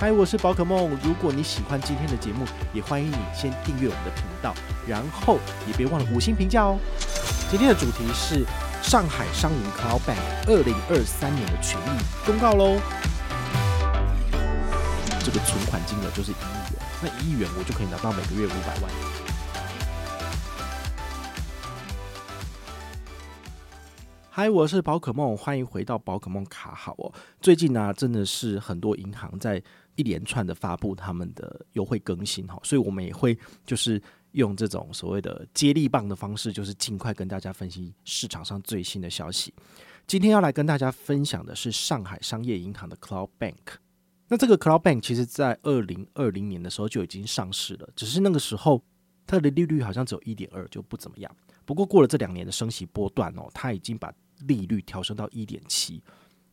嗨，我是宝可梦。如果你喜欢今天的节目，也欢迎你先订阅我们的频道，然后也别忘了五星评价哦。今天的主题是上海商银 Cloud Bank 二零二三年的权益公告喽。这个存款金额就是一亿元，那一亿元我就可以拿到每个月五百万。嗨，我是宝可梦，欢迎回到宝可梦卡好哦。最近呢、真的是很多银行在。一连串的发布他们的优惠更新哈，所以我们也会就是用这种所谓的接力棒的方式，就是尽快跟大家分析市场上最新的消息。今天要来跟大家分享的是上海商业银行的 Cloud Bank。那这个 Cloud Bank 其实在二零二零年的时候就已经上市了，只是那个时候它的利率好像只有一点二，就不怎么样。不过过了这两年的升息波段哦，它已经把利率调升到一点七，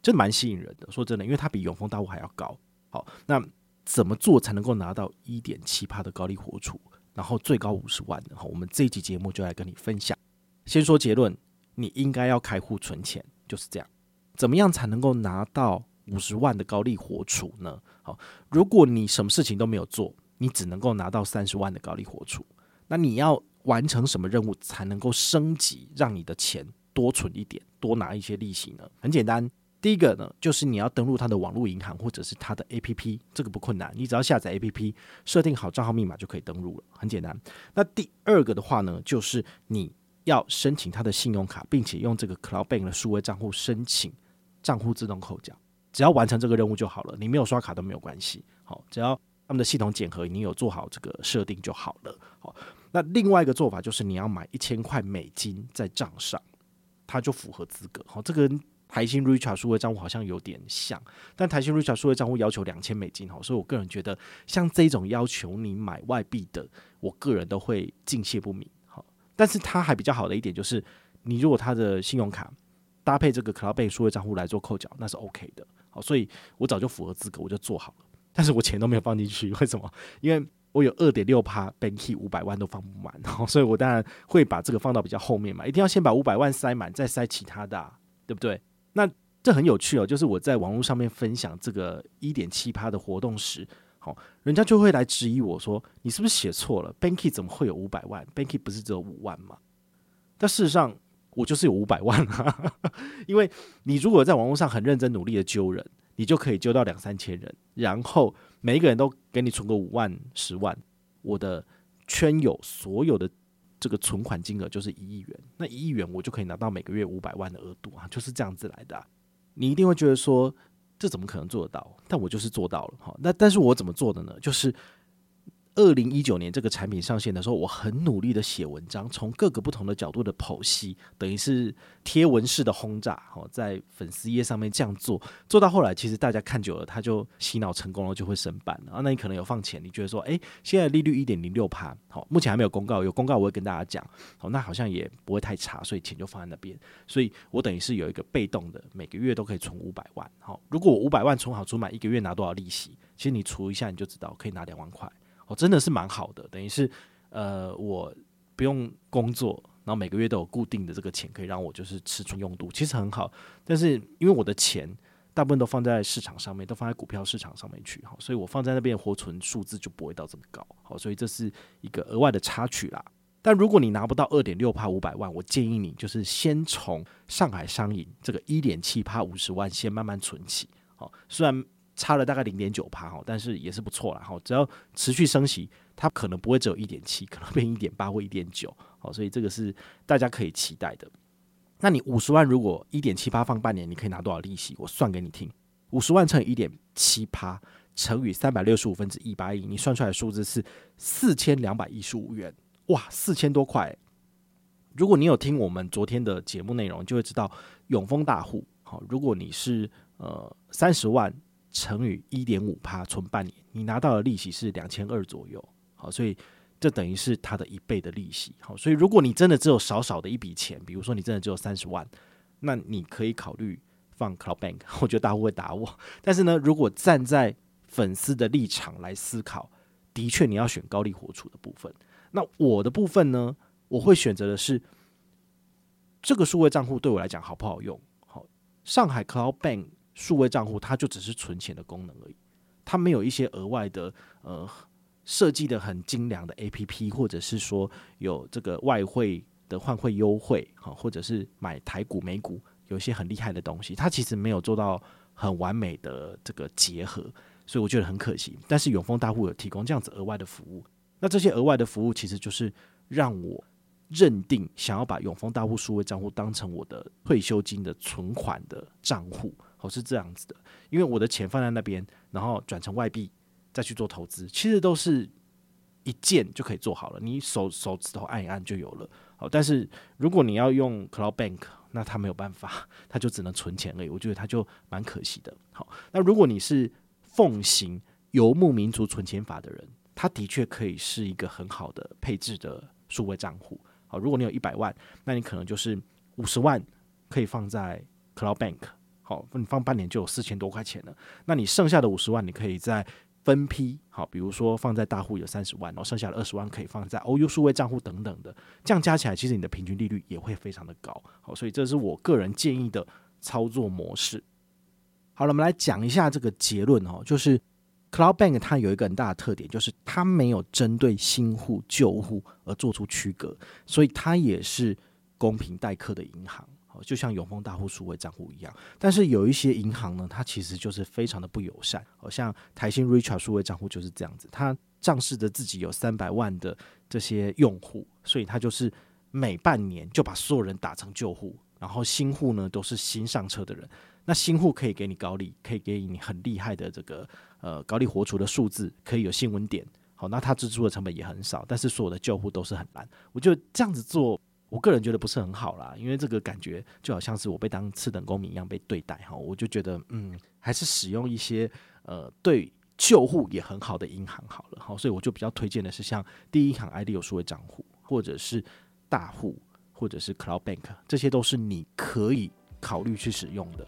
真蛮吸引人的。说真的，因为它比永丰大户还要高。好，那怎么做才能够拿到一点七趴的高利活储，然后最高五十万？好，我们这一集节目就来跟你分享。先说结论，你应该要开户存钱，就是这样。怎么样才能够拿到五十万的高利活储呢？好，如果你什么事情都没有做，你只能够拿到三十万的高利活储。那你要完成什么任务才能够升级，让你的钱多存一点，多拿一些利息呢？很简单。第一个呢，就是你要登录它的网络银行或者是它的 APP，这个不困难，你只要下载 APP，设定好账号密码就可以登录了，很简单。那第二个的话呢，就是你要申请它的信用卡，并且用这个 Cloud Bank 的数位账户申请账户自动扣缴，只要完成这个任务就好了，你没有刷卡都没有关系。好，只要他们的系统检核你有做好这个设定就好了。好，那另外一个做法就是你要买一千块美金在账上，它就符合资格。好，这个。台新 Richart 数位账户好像有点像，但台新 Richart 数位账户要求两千美金哈，所以我个人觉得像这种要求你买外币的，我个人都会敬谢不敏。好，但是它还比较好的一点就是，你如果它的信用卡搭配这个 Cloud Bank 数位账户来做扣缴，那是 OK 的。好，所以我早就符合资格，我就做好了。但是我钱都没有放进去，为什么？因为我有二点六趴 Banky 五百万都放不满，所以我当然会把这个放到比较后面嘛，一定要先把五百万塞满，再塞其他的，对不对？那这很有趣哦，就是我在网络上面分享这个一点七趴的活动时，好，人家就会来质疑我说，你是不是写错了？Banky 怎么会有五百万？Banky 不是只有五万吗？但事实上，我就是有五百万啊，因为你如果在网络上很认真努力的揪人，你就可以揪到两三千人，然后每一个人都给你存个五万、十万，我的圈友所有的。这个存款金额就是一亿元，那一亿元我就可以拿到每个月五百万的额度啊，就是这样子来的。你一定会觉得说，这怎么可能做得到？但我就是做到了哈。那但是我怎么做的呢？就是。二零一九年这个产品上线的时候，我很努力的写文章，从各个不同的角度的剖析，等于是贴文式的轰炸，哦，在粉丝页上面这样做，做到后来，其实大家看久了，他就洗脑成功了，就会升板了啊。那你可能有放钱，你觉得说，诶，现在利率一点零六趴，好，目前还没有公告，有公告我会跟大家讲，好，那好像也不会太差，所以钱就放在那边，所以我等于是有一个被动的，每个月都可以存五百万，好，如果我五百万存好存满，一个月拿多少利息？其实你除一下，你就知道可以拿两万块。哦，真的是蛮好的，等于是，呃，我不用工作，然后每个月都有固定的这个钱可以让我就是吃穿用度，其实很好。但是因为我的钱大部分都放在市场上面，都放在股票市场上面去，好，所以我放在那边活存数字就不会到这么高，好，所以这是一个额外的插曲啦。但如果你拿不到二点六趴五百万，我建议你就是先从上海商银这个一点七趴五十万先慢慢存起，好，虽然。差了大概零点九趴哈，但是也是不错了哈。只要持续升息，它可能不会只有一点七，可能变一点八或一点九，好，所以这个是大家可以期待的。那你五十万如果一点七趴放半年，你可以拿多少利息？我算给你听，五十万乘以一点七趴乘以三百六十五分之一百亿，你算出来的数字是四千两百一十五元，哇，四千多块。如果你有听我们昨天的节目内容，就会知道永丰大户，好，如果你是呃三十万。乘以一点五趴，存半年，你拿到的利息是两千二左右。好，所以这等于是它的一倍的利息。好，所以如果你真的只有少少的一笔钱，比如说你真的只有三十万，那你可以考虑放 Cloud Bank。我觉得大户会打我，但是呢，如果站在粉丝的立场来思考，的确你要选高利活储的部分。那我的部分呢，我会选择的是这个数位账户对我来讲好不好用？好，上海 Cloud Bank 数位账户它就只是存钱的功能而已，它没有一些额外的呃。设计的很精良的 APP，或者是说有这个外汇的换汇优惠，哈，或者是买台股美股有一些很厉害的东西，它其实没有做到很完美的这个结合，所以我觉得很可惜。但是永丰大户有提供这样子额外的服务，那这些额外的服务其实就是让我认定想要把永丰大户数位账户当成我的退休金的存款的账户，哦，是这样子的，因为我的钱放在那边，然后转成外币。再去做投资，其实都是一键就可以做好了，你手手指头按一按就有了。好，但是如果你要用 Cloud Bank，那它没有办法，它就只能存钱而已。我觉得它就蛮可惜的。好，那如果你是奉行游牧民族存钱法的人，它的确可以是一个很好的配置的数位账户。好，如果你有一百万，那你可能就是五十万可以放在 Cloud Bank。好，你放半年就有四千多块钱了。那你剩下的五十万，你可以在分批好，比如说放在大户有三十万，然后剩下的二十万可以放在 OU 数位账户等等的，这样加起来，其实你的平均利率也会非常的高。好，所以这是我个人建议的操作模式。好了，我们来讲一下这个结论哦，就是 Cloud Bank 它有一个很大的特点，就是它没有针对新户旧户而做出区隔，所以它也是公平待客的银行。就像永丰大户数位账户一样，但是有一些银行呢，它其实就是非常的不友善。好像台新 Richart 数位账户就是这样子，它仗势着自己有三百万的这些用户，所以它就是每半年就把所有人打成旧户，然后新户呢都是新上车的人。那新户可以给你高利，可以给你很厉害的这个呃高利活储的数字，可以有新闻点。好，那它支出的成本也很少，但是所有的旧户都是很烂。我觉得这样子做。我个人觉得不是很好啦，因为这个感觉就好像是我被当次等公民一样被对待哈，我就觉得嗯，还是使用一些呃对旧户也很好的银行好了哈，所以我就比较推荐的是像第一行 ID 有数位账户，或者是大户，或者是 Cloud Bank，这些都是你可以考虑去使用的。